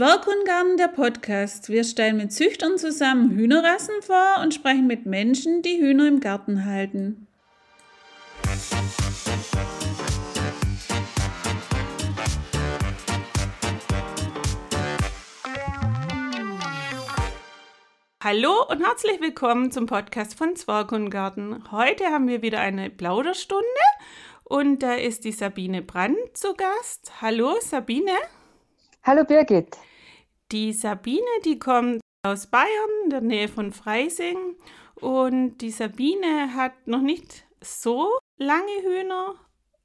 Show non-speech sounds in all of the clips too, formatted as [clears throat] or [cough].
Zwerghundgarten, der Podcast. Wir stellen mit Züchtern zusammen Hühnerrassen vor und sprechen mit Menschen, die Hühner im Garten halten. Hallo und herzlich willkommen zum Podcast von Zwerghundgarten. Heute haben wir wieder eine Plauderstunde und da ist die Sabine Brandt zu Gast. Hallo Sabine. Hallo Birgit. Die Sabine, die kommt aus Bayern, in der Nähe von Freising. Und die Sabine hat noch nicht so lange Hühner.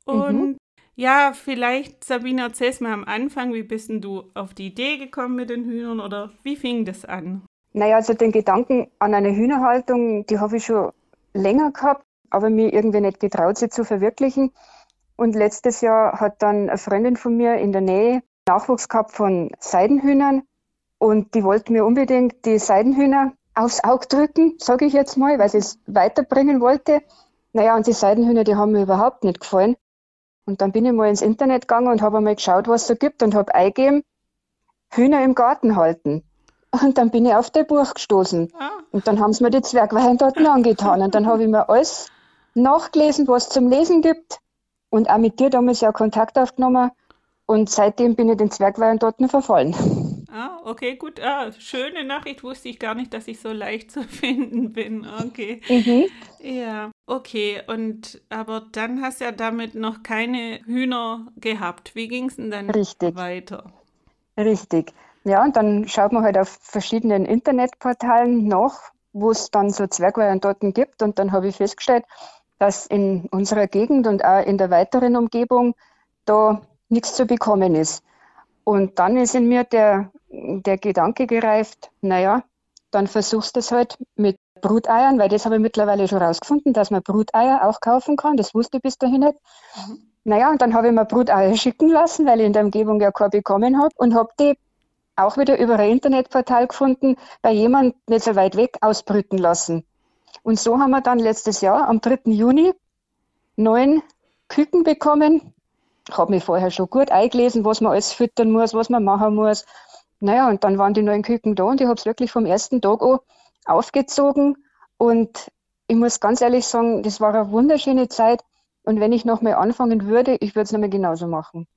Und mhm. ja, vielleicht, Sabine, erzähl's mal am Anfang, wie bist denn du auf die Idee gekommen mit den Hühnern oder wie fing das an? Naja, also den Gedanken an eine Hühnerhaltung, die habe ich schon länger gehabt, aber mir irgendwie nicht getraut, sie zu verwirklichen. Und letztes Jahr hat dann eine Freundin von mir in der Nähe Nachwuchs gehabt von Seidenhühnern und die wollten mir unbedingt die Seidenhühner aufs Auge drücken, sage ich jetzt mal, weil sie es weiterbringen wollte. Naja, und die Seidenhühner, die haben mir überhaupt nicht gefallen. Und dann bin ich mal ins Internet gegangen und habe mal geschaut, was es so gibt und habe eingegeben, Hühner im Garten halten. Und dann bin ich auf das Buch gestoßen. Ah. Und dann haben sie mir die Zwergweihen dort angetan. Und dann habe ich mir alles nachgelesen, was es zum Lesen gibt. Und auch mit dir damals ja Kontakt aufgenommen. Und seitdem bin ich den Zwergwein dort verfallen. Ah, okay, gut. Ah, schöne Nachricht. Wusste ich gar nicht, dass ich so leicht zu finden bin. Okay. Mhm. Ja, okay. Und aber dann hast du ja damit noch keine Hühner gehabt. Wie ging es denn dann Richtig. weiter? Richtig. Ja, und dann schaut man halt auf verschiedenen Internetportalen nach, wo es dann so Zwergweihentorten gibt. Und dann habe ich festgestellt, dass in unserer Gegend und auch in der weiteren Umgebung da nichts zu bekommen ist. Und dann ist in mir der, der Gedanke gereift, naja, dann versuchst du es halt mit Bruteiern, weil das habe ich mittlerweile schon rausgefunden, dass man Bruteier auch kaufen kann. Das wusste ich bis dahin nicht. Mhm. Naja, und dann habe ich mir Bruteier schicken lassen, weil ich in der Umgebung ja keine bekommen habe und habe die auch wieder über ein Internetportal gefunden, bei jemandem nicht so weit weg ausbrüten lassen. Und so haben wir dann letztes Jahr am 3. Juni neun Küken bekommen, habe mich vorher schon gut eingelesen, was man alles füttern muss, was man machen muss. Naja, und dann waren die neuen Küken da und ich habe es wirklich vom ersten Tag an aufgezogen. Und ich muss ganz ehrlich sagen, das war eine wunderschöne Zeit. Und wenn ich nochmal anfangen würde, ich würde es nochmal genauso machen.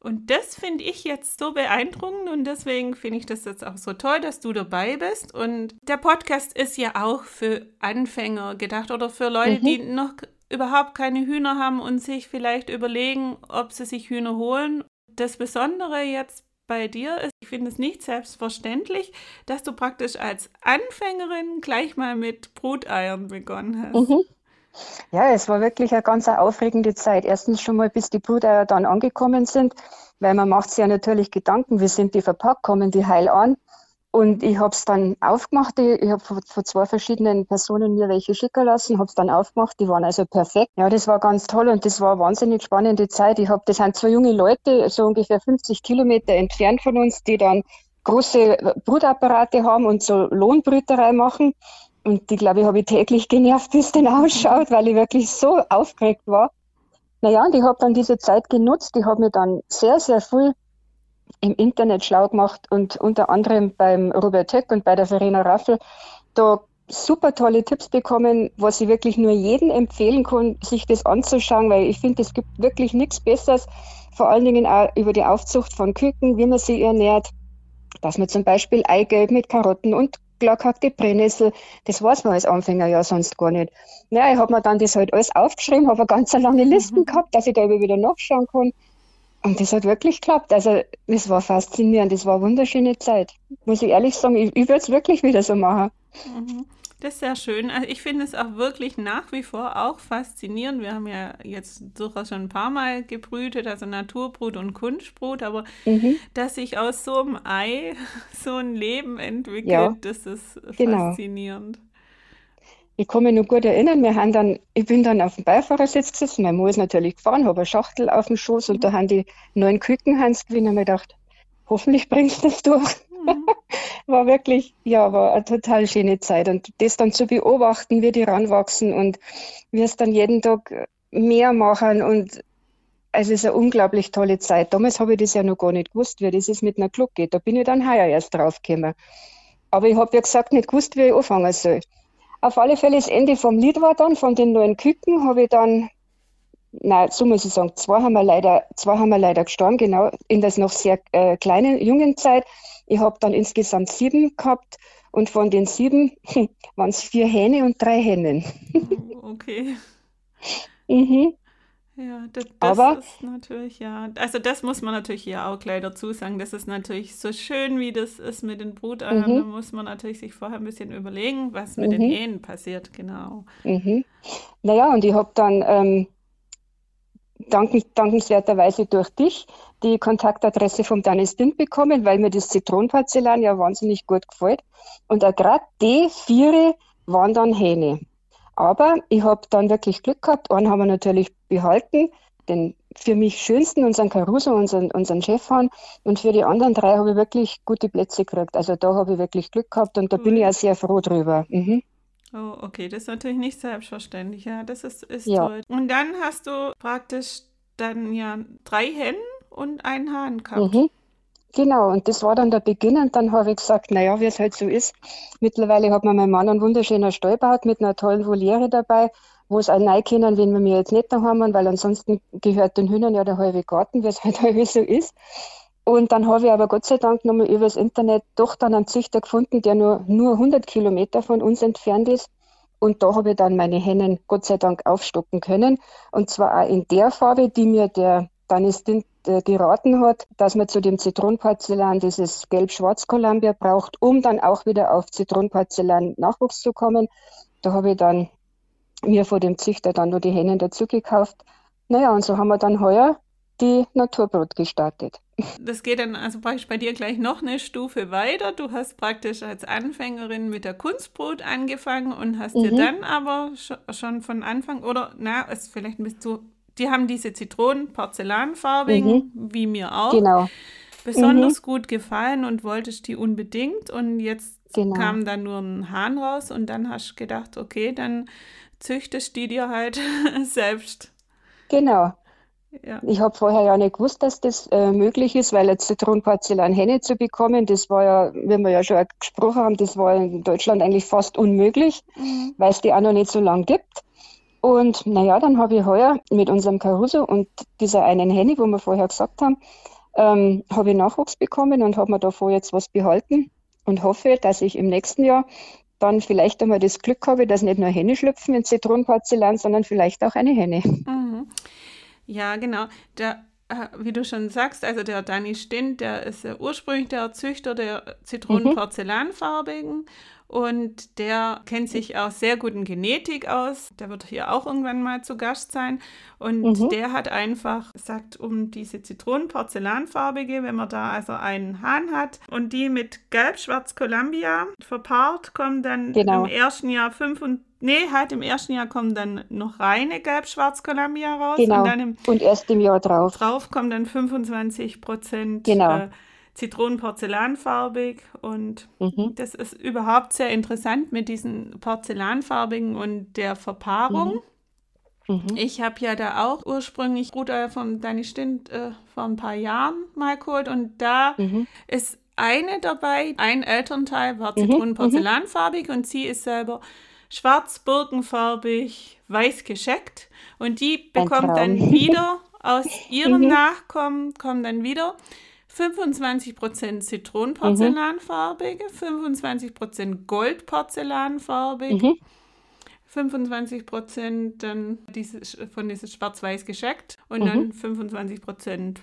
Und das finde ich jetzt so beeindruckend und deswegen finde ich das jetzt auch so toll, dass du dabei bist. Und der Podcast ist ja auch für Anfänger gedacht oder für Leute, mhm. die noch überhaupt keine Hühner haben und sich vielleicht überlegen, ob sie sich Hühner holen. Das Besondere jetzt bei dir ist, ich finde es nicht selbstverständlich, dass du praktisch als Anfängerin gleich mal mit Bruteiern begonnen hast. Mhm. Ja, es war wirklich eine ganz aufregende Zeit. Erstens schon mal, bis die Bruteier dann angekommen sind, weil man macht sich ja natürlich Gedanken, wie sind die verpackt, kommen die heil an? Und ich habe es dann aufgemacht. Ich, habe von, zwei verschiedenen Personen mir welche schicken lassen, habe es dann aufgemacht. Die waren also perfekt. Ja, das war ganz toll und das war eine wahnsinnig spannende Zeit. Ich habe, das sind zwei junge Leute, so ungefähr 50 Kilometer entfernt von uns, die dann große Brutapparate haben und so Lohnbrüterei machen. Und die, glaube ich, habe ich täglich genervt, wie es denn ausschaut, weil ich wirklich so aufgeregt war. Naja, und ich habe dann diese Zeit genutzt. Ich habe mir dann sehr, sehr viel im Internet schlau gemacht und unter anderem beim Robert Höck und bei der Verena Raffel da super tolle Tipps bekommen, was ich wirklich nur jedem empfehlen kann, sich das anzuschauen, weil ich finde, es gibt wirklich nichts Besseres, vor allen Dingen auch über die Aufzucht von Küken, wie man sie ernährt, dass man zum Beispiel Eigelb mit Karotten und klargehackte Brennnessel, das weiß man als Anfänger ja sonst gar nicht. Naja, ich habe mir dann das halt alles aufgeschrieben, habe eine ganz lange Listen mhm. gehabt, dass ich da wieder nachschauen kann. Und das hat wirklich geklappt. Also, es war faszinierend. Es war eine wunderschöne Zeit. Muss ich ehrlich sagen, ich, ich würde es wirklich wieder so machen. Mhm. Das ist sehr schön. Also ich finde es auch wirklich nach wie vor auch faszinierend. Wir haben ja jetzt durchaus schon ein paar Mal gebrütet, also Naturbrut und Kunstbrut, aber mhm. dass sich aus so einem Ei [laughs] so ein Leben entwickelt, ja, das ist genau. faszinierend. Ich kann mich noch gut erinnern, wir haben dann, ich bin dann auf dem Beifahrersitz gesessen, mein Mann ist natürlich gefahren, habe eine Schachtel auf dem Schoß und da haben die neuen Küken Hans gewinnt, und mir gedacht, hoffentlich bringst du das durch. [laughs] war wirklich, ja, war eine total schöne Zeit. Und das dann zu beobachten, wie die ranwachsen und wie es dann jeden Tag mehr machen und also es ist eine unglaublich tolle Zeit. Damals habe ich das ja noch gar nicht gewusst, wie das ist mit einer Gluck geht. Da bin ich dann heuer erst draufgekommen. Aber ich habe ja gesagt, nicht gewusst, wie ich anfangen soll. Auf alle Fälle das Ende vom Lied war dann, von den neuen Küken habe ich dann, nein, so muss ich sagen, zwei haben wir leider, zwei haben wir leider gestorben, genau, in der noch sehr äh, kleinen, jungen Zeit. Ich habe dann insgesamt sieben gehabt und von den sieben [laughs] waren es vier Hähne und drei Hennen. Oh, okay. [laughs] mhm. Ja, das, das Aber ist natürlich, ja. Also das muss man natürlich hier auch gleich dazu sagen. Das ist natürlich so schön, wie das ist mit den Bruteiern. Da mhm, muss man natürlich sich vorher ein bisschen überlegen, was mit den mhm, Hähnen passiert, genau. mhm. Naja, und ich habe dann ähm, dankenswerterweise durch dich die Kontaktadresse vom Dennis Dint bekommen, weil mir das Zitronenporzellan ja wahnsinnig gut gefällt. Und auch gerade die vier waren dann Hähne. Aber ich habe dann wirklich Glück gehabt. Einen haben wir natürlich behalten, den für mich schönsten, unseren Caruso, unseren, unseren Chefhahn. Und für die anderen drei habe ich wirklich gute Plätze gekriegt. Also da habe ich wirklich Glück gehabt und da bin ich Cool. auch sehr froh drüber. Mhm. Oh, okay, das ist natürlich nicht selbstverständlich. Ja, das ist, ist Ja. toll. Und dann hast du praktisch dann ja drei Hennen und einen Hahn gehabt. Mhm. Genau, und das war dann der Beginn. Und dann habe ich gesagt, naja, wie es halt so ist. Mittlerweile hat mir mein Mann einen wunderschönen Stall gebaut mit einer tollen Voliere dabei, wo es auch rein können, wenn wir mir jetzt nicht daheim haben, weil ansonsten gehört den Hühnern ja der halbe Garten, wie es halt [laughs] so ist. Und dann habe ich aber Gott sei Dank nochmal übers Internet doch dann einen Züchter gefunden, der nur, nur 100 Kilometer von uns entfernt ist. Und da habe ich dann meine Hennen Gott sei Dank aufstocken können. Und zwar auch in der Farbe, die mir der Dennis Dint äh, geraten hat, dass man zu dem Zitronenporzellan dieses Gelb-Schwarz-Columbia braucht, um dann auch wieder auf Zitronenporzellan Nachwuchs zu kommen. Da habe ich dann mir vor dem Züchter dann nur die Hennen dazu gekauft. Naja, und so haben wir dann heuer die Naturbrot gestartet. Das geht dann also praktisch bei dir gleich noch eine Stufe weiter. Du hast praktisch als Anfängerin mit der Kunstbrot angefangen und hast dir Mhm, dann aber scho- schon von Anfang, oder na, ist vielleicht ein bisschen zu, die haben diese Zitronen, Porzellanfarbigen, mhm, wie mir auch, genau. Mhm, besonders gut gefallen und wolltest die unbedingt. Und jetzt genau. kam dann nur ein Hahn raus und dann hast du gedacht, okay, dann züchtest die dir halt [laughs] selbst. Genau. Ja. Ich habe vorher ja nicht gewusst, dass das äh, möglich ist, weil ein Zitronenporzellan Henne zu bekommen, das war ja, wie wir ja schon gesprochen haben, das war in Deutschland eigentlich fast unmöglich, Mhm. weil es die auch noch nicht so lange gibt. Und naja, dann habe ich heuer mit unserem Caruso und dieser einen Henne, wo wir vorher gesagt haben, ähm, habe ich Nachwuchs bekommen und habe mir davor jetzt was behalten und hoffe, dass ich im nächsten Jahr dann vielleicht einmal das Glück habe, dass nicht nur Henne schlüpfen in Zitronenporzellan, sondern vielleicht auch eine Henne. Mhm. Ja, genau. Der, äh, wie du schon sagst, also der Danny Stint, der ist ja ursprünglich der Züchter der Mhm, Zitronen-Porzellanfarbigen und der kennt sich auch sehr gut in Genetik aus. Der wird hier auch irgendwann mal zu Gast sein. Und mhm, der hat einfach gesagt, um diese Zitronen-Porzellanfarbige, wenn man da also einen Hahn hat und die mit Gelb-Schwarz-Columbia verpaart, kommen dann im genau. ersten Jahr fünf und Nee, halt im ersten Jahr kommen dann noch reine Gelb-Schwarz-Columbia raus und Genau. dann im Und erst im Jahr drauf. drauf kommen dann 25 Prozent Genau. äh, Zitronenporzellanfarbig und Mhm. das ist überhaupt sehr interessant mit diesen Porzellanfarbigen und der Verpaarung. Mhm. Mhm. Ich habe ja da auch ursprünglich Rudolf von Danny Stint äh, vor ein paar Jahren mal geholt und da Mhm. ist eine dabei, ein Elternteil war. Mhm. Zitronenporzellanfarbig und sie ist selber schwarz, birkenfarbig, weiß gescheckt und die bekommt dann wieder aus [laughs] ihrem Mhm. Nachkommen, kommen dann wieder 25% Mhm. Zitronenporzellanfarbige, 25% Goldporzellanfarbig, Mhm. 25% dann dieses, von dieses Schwarz-Weiß gescheckt und Mhm. dann 25%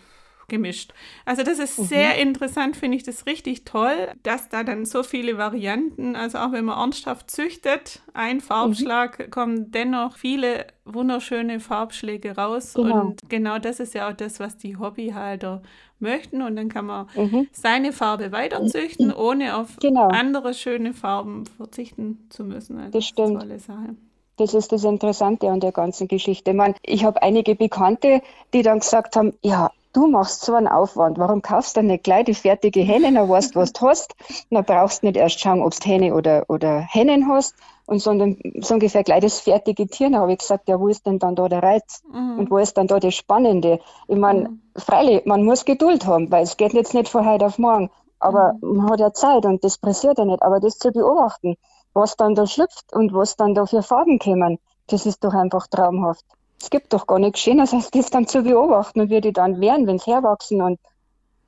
gemischt. Also das ist Mhm. sehr interessant, finde ich das richtig toll, dass da dann so viele Varianten, also auch wenn man ernsthaft züchtet, ein Mhm. Farbschlag, kommen dennoch viele wunderschöne Farbschläge raus. Genau. Und genau das ist ja auch das, was die Hobbyhalter möchten. Und dann kann man Mhm. seine Farbe weiterzüchten, ohne auf Genau. andere schöne Farben verzichten zu müssen. Also Das stimmt. tolle Sache. Das ist das Interessante an der ganzen Geschichte. Ich, meine, ich habe einige Bekannte, die dann gesagt haben, ja, du machst so einen Aufwand, warum kaufst du nicht gleich die fertige Henne, dann weißt was du hast, dann brauchst du nicht erst schauen, ob du Henne oder, oder Hennen hast, und sondern so ungefähr gleich das fertige Tier. Dann habe ich gesagt, ja, wo ist denn dann da der Reiz? Mhm. Und wo ist dann da das Spannende? Ich meine, mhm. freilich, man muss Geduld haben, weil es geht jetzt nicht von heute auf morgen. Aber mhm. man hat ja Zeit und das pressiert ja nicht. Aber das zu beobachten, was dann da schlüpft und was dann da für Farben kommen, das ist doch einfach traumhaft. Es gibt doch gar nichts Schöneres, als das dann zu beobachten und wie die dann werden, wenn sie herwachsen. Und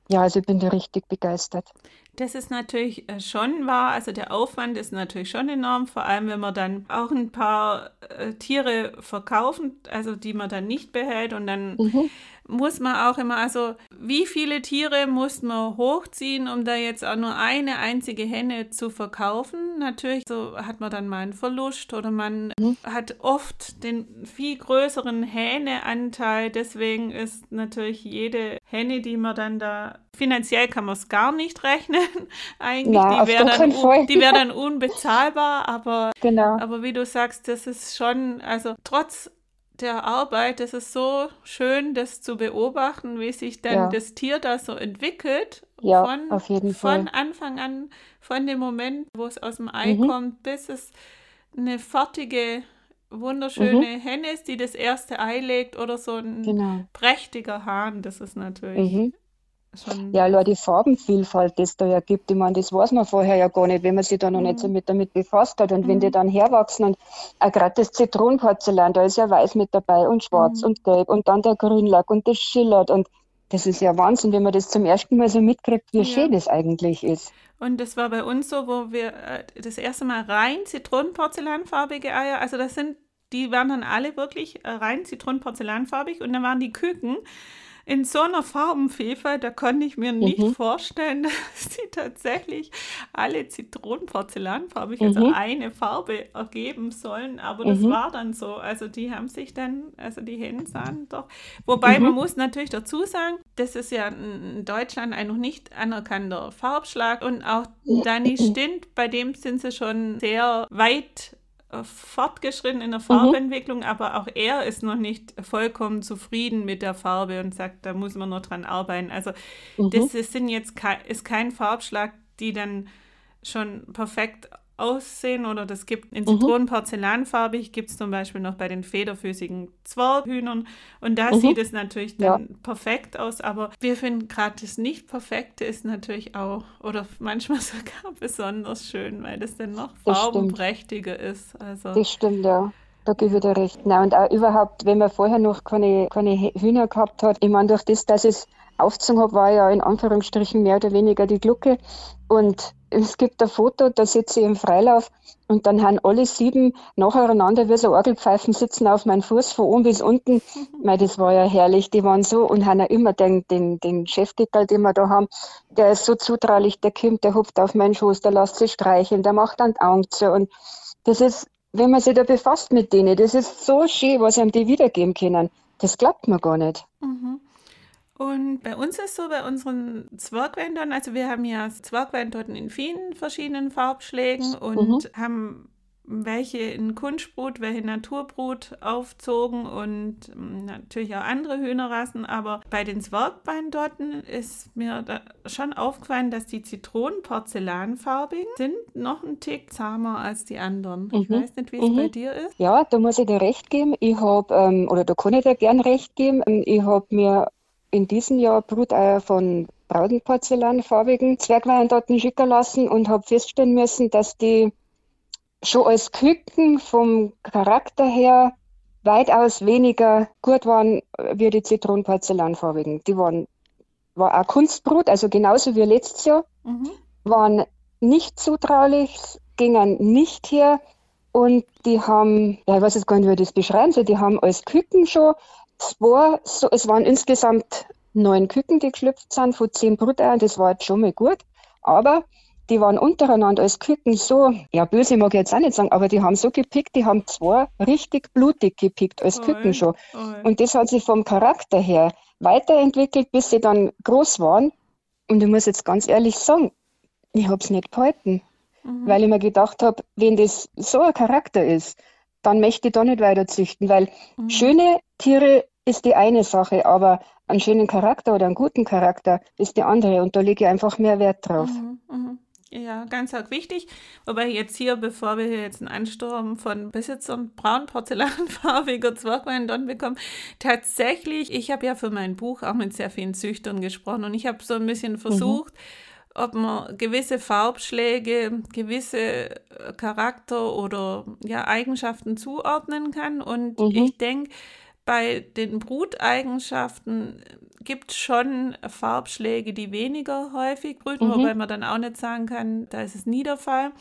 ja, also ich bin da richtig begeistert. Das ist natürlich äh, schon wahr. Also der Aufwand ist natürlich schon enorm, vor allem wenn man dann auch ein paar äh, Tiere verkaufen, also die man dann nicht behält und dann mhm muss man auch immer, also wie viele Tiere muss man hochziehen, um da jetzt auch nur eine einzige Henne zu verkaufen? Natürlich, so hat man dann mal einen Verlust oder man mhm. hat oft den viel größeren Hähneanteil. Deswegen ist natürlich jede Henne, die man dann da finanziell kann man es gar nicht rechnen. [laughs] Eigentlich, ja, die wäre dann, wär dann unbezahlbar, aber, [laughs] genau. aber wie du sagst, das ist schon, also trotz der Arbeit, das ist so schön, das zu beobachten, wie sich dann ja. das Tier da so entwickelt. Ja, von, auf jeden Fall. Von Anfang an, von dem Moment, wo es aus dem Ei mhm. kommt, bis es eine fertige, wunderschöne mhm. Henne ist, die das erste Ei legt oder so ein genau. prächtiger Hahn. Das ist natürlich mhm. Schon ja, allein die Farbenvielfalt, die es da ja gibt, ich meine, das weiß man vorher ja gar nicht, wenn man sich da noch mhm. nicht so mit damit befasst hat. Und mhm. wenn die mhm. dann herwachsen und auch gerade das Zitronenporzellan, da ist ja weiß mit dabei und schwarz mhm. und gelb und dann der Grünlack und das schillert und das ist ja Wahnsinn, wenn man das zum ersten Mal so mitkriegt, wie ja. schön das eigentlich ist. Und das war bei uns so, wo wir äh, das erste Mal rein Zitronenporzellanfarbige Eier, also das sind, die waren dann alle wirklich äh, rein Zitronenporzellanfarbig und dann waren die Küken in so einer Farbenvielfalt, da konnte ich mir nicht mhm. vorstellen, [laughs] dass sie tatsächlich alle Zitronenporzellanfarbig, also mhm. also eine Farbe ergeben sollen. Aber das mhm. war dann so. Also die haben sich dann, also die Hennen sahen doch. Wobei man mhm. muss natürlich dazu sagen, das ist ja in Deutschland ein noch nicht anerkannter Farbschlag und auch Danny Stint, bei dem sind sie schon sehr weit fortgeschritten in der mhm. Farbentwicklung, mhm. aber auch er ist noch nicht vollkommen zufrieden mit der Farbe und sagt, da muss man noch dran arbeiten. Also mhm. das ist, sind jetzt ist kein Farbschlag, die dann schon perfekt aussehen oder das gibt in mhm. Zitronenporzellanfarbig gibt es zum Beispiel noch bei den federfüßigen Zwerghühnern und da mhm. sieht es natürlich dann ja. perfekt aus, aber wir finden gerade das nicht perfekte ist natürlich auch oder [laughs] manchmal sogar besonders schön, weil das dann noch farbenprächtiger ist. Also das stimmt, ja. Da gebe ich dir recht. Na, und auch überhaupt, wenn man vorher noch keine, keine Hühner gehabt hat, ich meine, durch das, dass ich es aufgezogen habe, war ja in Anführungsstrichen mehr oder weniger die Glucke. Und es gibt ein Foto, da sitze ich im Freilauf und dann haben alle sieben nacheinander wie so Orgelpfeifen sitzen auf meinem Fuß von oben bis unten. [laughs] Mei, das war ja herrlich. Die waren so und haben ja immer den, den, den Chefdeckel, den wir da haben, der ist so zutraulich, der kommt, der hupft auf meinen Schoß, der lässt sich streicheln, der macht dann die Augen zu. Und das ist, wenn man sich da befasst mit denen, das ist so schön, was einem die wiedergeben können. Das glaubt man gar nicht. Mhm. Und bei uns ist so, bei unseren Zwergwändern, also wir haben ja Zwergwändertorten in vielen verschiedenen Farbschlägen und mhm. haben welche in Kunstbrut, welche Naturbrut aufzogen und ähm, natürlich auch andere Hühnerrassen. Aber bei den Zwergbeindotten ist mir schon aufgefallen, dass die Zitronenporzellanfarbigen sind noch ein Tick zahmer als die anderen. Mhm. Ich weiß nicht, wie es mhm. bei dir ist. Ja, da muss ich dir recht geben. Ich habe, ähm, oder da kann ich dir gern recht geben, ähm, ich habe mir in diesem Jahr Bruteier von Braudenporzellanfarbigen Zwergweindaten schicken lassen und habe feststellen müssen, dass die schon als Küken vom Charakter her weitaus weniger gut waren wie die Zitronenporzellanfarbigen. Die waren war auch Kunstbrut, also genauso wie letztes Jahr, mhm. waren nicht zutraulich, gingen nicht her und die haben, ja, ich weiß jetzt gar nicht, wie ich das beschreiben soll, die haben als Küken schon zwei, so, es waren insgesamt neun Küken, die geschlüpft sind, von zehn Bruteiern, das war jetzt schon mal gut. Aber die waren untereinander als Küken so, ja, böse mag ich jetzt auch nicht sagen, aber die haben so gepickt, die haben zwei richtig blutig gepickt als Küken schon. Oi. Und das hat sich vom Charakter her weiterentwickelt, bis sie dann groß waren. Und ich muss jetzt ganz ehrlich sagen, ich habe es nicht gehalten, mhm. weil ich mir gedacht habe, wenn das so ein Charakter ist, dann möchte ich da nicht weiter züchten, weil mhm. schöne Tiere ist die eine Sache, aber einen schönen Charakter oder einen guten Charakter ist die andere und da lege ich einfach mehr Wert drauf. Mhm, mh. Ja, ganz arg wichtig. Wobei jetzt hier, bevor wir hier jetzt einen Ansturm von Besitzern braun porzellanfarbiger [laughs] Zwergwein dann bekommen, tatsächlich, ich habe ja für mein Buch auch mit sehr vielen Züchtern gesprochen und ich habe so ein bisschen mhm. versucht, mhm ob man gewisse Farbschläge, gewisse äh, Charakter oder ja, Eigenschaften zuordnen kann. Und mhm. ich denke, bei den Bruteigenschaften gibt es schon Farbschläge, die weniger häufig brüten, mhm. wobei man dann auch nicht sagen kann, da ist es nie der Fall.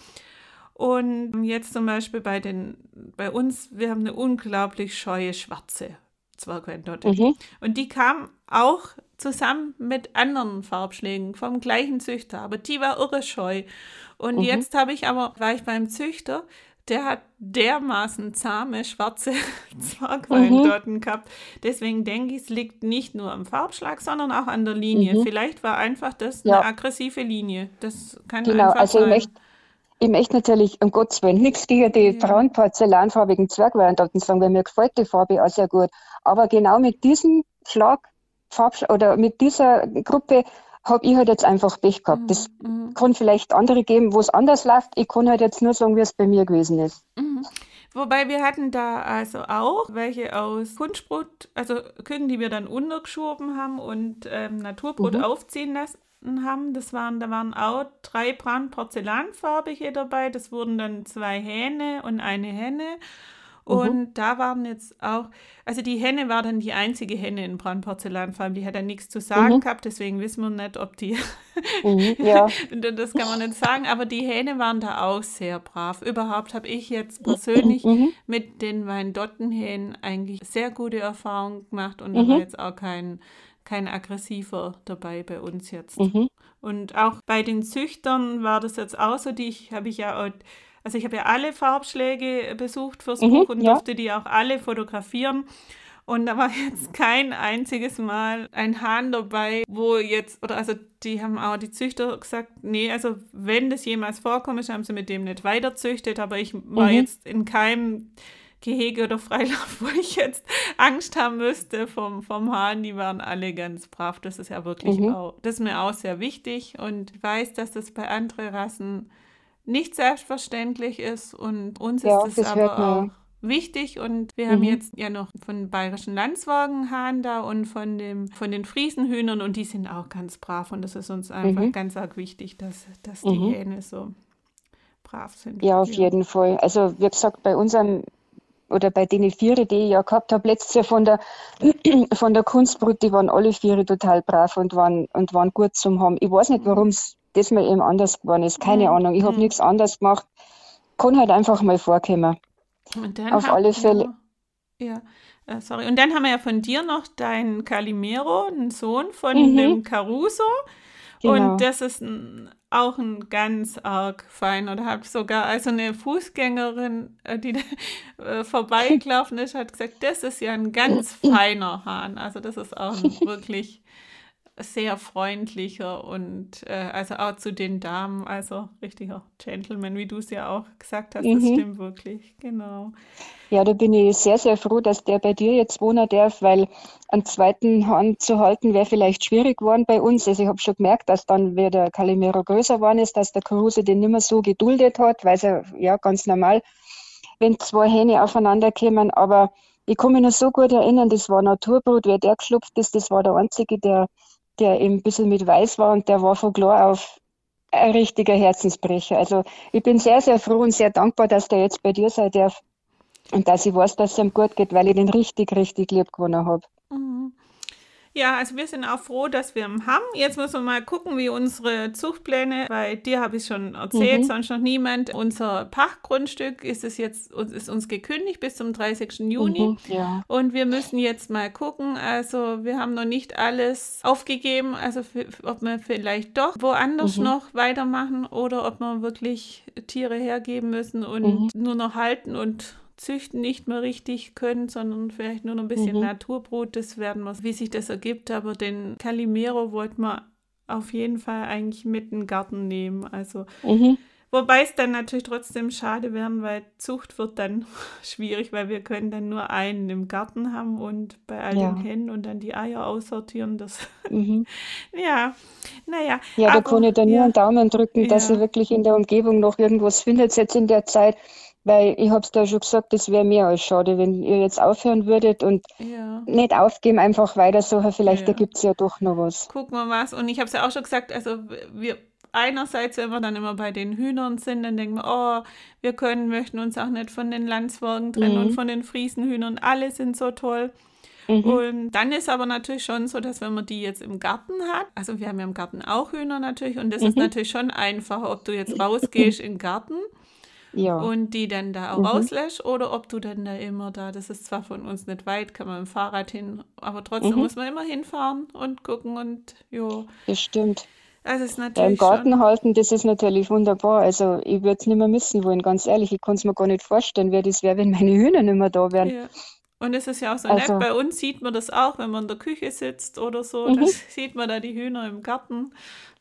Und jetzt zum Beispiel bei, den, bei uns, wir haben eine unglaublich scheue schwarze Zwergweindotte. Mhm. Und die kam auch zusammen mit anderen Farbschlägen vom gleichen Züchter, aber die war irre scheu. Und mhm. jetzt habe ich aber, war ich beim Züchter, der hat dermaßen zahme, schwarze [laughs] Zwergweindotten mhm. gehabt. Deswegen denke ich, es liegt nicht nur am Farbschlag, sondern auch an der Linie. Mhm. Vielleicht war einfach das ja. eine aggressive Linie. Das kann genau, einfach also sein. Ich möchte, ich möchte natürlich, um Gottes Willen, nichts gegen die ja. trauen porzellanfarbigen Zwergweindotten sagen, weil mir gefällt die Farbe auch sehr gut. Aber genau mit diesem Schlag, Farbschlag oder mit dieser Gruppe habe ich halt jetzt einfach Pech gehabt. Mhm. Das mhm. kann vielleicht andere geben, wo es anders läuft. Ich kann halt jetzt nur sagen, wie es bei mir gewesen ist. Mhm. Wobei wir hatten da also auch welche aus Kunstbrot, also Küken, die wir dann untergeschoben haben und ähm, Naturbrot mhm. aufziehen lassen haben. Das waren, da waren auch drei Brand Porzellanfarbige dabei. Das wurden dann zwei Hähne und eine Henne. Mhm. Und mhm. da waren jetzt auch, also die Henne war dann die einzige Henne in Brandporzellanfarben, die hat dann nichts zu sagen mhm. gehabt, deswegen wissen wir nicht, ob die, mhm, [laughs] ja. das kann man nicht sagen, aber die Hähne waren da auch sehr brav. Überhaupt habe ich jetzt persönlich mhm. mit den Weindottenhähnen eigentlich sehr gute Erfahrungen gemacht und da war mhm. jetzt auch kein, kein aggressiver dabei bei uns jetzt. Und auch bei den Züchtern war das jetzt auch so, die habe ich ja auch also ich habe ja alle Farbschläge besucht fürs mhm, Buch und ja. durfte die auch alle fotografieren. Und da war [laughs] jetzt kein einziges Mal ein Hahn dabei, wo jetzt, oder also die haben auch die Züchter gesagt, nee, also wenn das jemals vorkommt, haben sie mit dem nicht weiter züchtet, aber ich war mhm. jetzt in keinem Gehege oder Freilauf, [laughs] wo ich jetzt Angst haben müsste vom, vom Hahn, die waren alle ganz brav. Das ist ja wirklich mhm. auch, das ist mir auch sehr wichtig und ich weiß, dass das bei anderen Rassen nicht selbstverständlich ist und uns ja, ist es aber auch wichtig und wir mhm. haben jetzt ja noch von bayerischen Landswagenhahn da und von dem von den Friesenhühnern und die sind auch ganz brav und das ist uns einfach mhm. ganz arg wichtig, dass, dass die mhm. Hähne so brav sind. Ja, auf ja. jeden Fall. Also wie gesagt, bei unserem oder bei den Viere, die ich ja gehabt habe, letztes Jahr von der, [clears throat] von der Kunstbrut, die waren alle Viere total brav und waren, und waren gut zum haben. Ich weiß nicht, warum es das mal eben anders geworden ist. Keine mhm. Ahnung. Ich habe mhm. nichts anderes gemacht. Kann halt einfach mal vorkommen. Auf alle Fälle. Ja, äh, sorry. Und dann haben wir ja von dir noch deinen Calimero, einen Sohn von mhm. dem Caruso. Genau. Und das ist ein, auch ein ganz arg feiner. Da habe ich sogar also eine Fußgängerin, äh, die äh, vorbeigelaufen ist, hat gesagt, das ist ja ein ganz [clears throat] feiner Hahn. Also das ist auch ein wirklich sehr freundlicher und äh, also auch zu den Damen, also richtiger Gentleman, wie du es ja auch gesagt hast, mhm. das stimmt wirklich, genau. Ja, da bin ich sehr, sehr froh, dass der bei dir jetzt wohnen darf, weil einen zweiten Hand zu halten wäre vielleicht schwierig geworden bei uns. Also ich habe schon gemerkt, dass dann, wie der Calimero größer geworden ist, dass der Caruso den nicht mehr so geduldet hat, weil es ja, ganz normal, wenn zwei Hähne aufeinander kommen, aber ich kann mich noch so gut erinnern, das war Naturbrut, wer der geschlupft ist, das war der Einzige, der der eben ein bisschen mit weiß war und der war von klar auf ein richtiger Herzensbrecher. Also ich bin sehr, sehr froh und sehr dankbar, dass der jetzt bei dir sein darf und dass ich weiß, dass es ihm gut geht, weil ich den richtig, richtig lieb gewonnen habe. Ja, also wir sind auch froh, dass wir ihn haben. Jetzt müssen wir mal gucken, wie unsere Zuchtpläne, bei dir habe ich schon erzählt, mhm. sonst noch niemand. Unser Pachtgrundstück ist es jetzt, ist uns gekündigt bis zum 30. Juni. Mhm, ja. Und wir müssen jetzt mal gucken. Also wir haben noch nicht alles aufgegeben, also ob wir vielleicht doch woanders mhm. noch weitermachen oder ob wir wirklich Tiere hergeben müssen und mhm. nur noch halten und Züchten nicht mehr richtig können, sondern vielleicht nur noch ein bisschen mhm. Naturbrot. Das werden wir, wie sich das ergibt. Aber den Calimero wollten wir auf jeden Fall eigentlich mit in den Garten nehmen. Also, mhm. Wobei es dann natürlich trotzdem schade werden, weil Zucht wird dann [laughs] schwierig, weil wir können dann nur einen im Garten haben und bei all Ja. den Hennen und dann die Eier aussortieren. Das, [laughs] Mhm. ja, naja. Ja, da aber, kann ich da nur ja, einen Daumen drücken, dass Ja. ihr wirklich in der Umgebung noch irgendwas findet jetzt in der Zeit, weil ich habe es da schon gesagt, das wäre mehr als schade, wenn ihr jetzt aufhören würdet und ja. nicht aufgeben, einfach weitersuchen, vielleicht Ja. ergibt es ja doch noch was. Gucken wir was. Und ich habe es ja auch schon gesagt, also wir einerseits, wenn wir dann immer bei den Hühnern sind, dann denken wir, oh, wir können, möchten uns auch nicht von den Landsbergen trennen und Mhm. von den Friesenhühnern. Alle sind so toll. Mhm. Und dann ist aber natürlich schon so, dass wenn man die jetzt im Garten hat, also wir haben ja im Garten auch Hühner natürlich, und das ist Mhm. natürlich schon einfacher, ob du jetzt rausgehst [laughs] in den Garten Ja. und die dann da auch Mhm. rauslässt oder ob du dann da immer da, das ist zwar von uns nicht weit, kann man mit dem Fahrrad hin, aber trotzdem Mhm. muss man immer hinfahren und gucken und jo, Das stimmt. also ist Ja, im natürlich Garten schon, halten, das ist natürlich wunderbar. Also ich würde es nicht mehr missen wollen, ganz ehrlich. Ich kann es mir gar nicht vorstellen, wer das wäre, wenn meine Hühner nicht mehr da wären. ja. Und es ist ja auch so Also- nett, bei uns sieht man das auch, wenn man in der Küche sitzt oder so, Mhm. [laughs] sieht man da die Hühner im Garten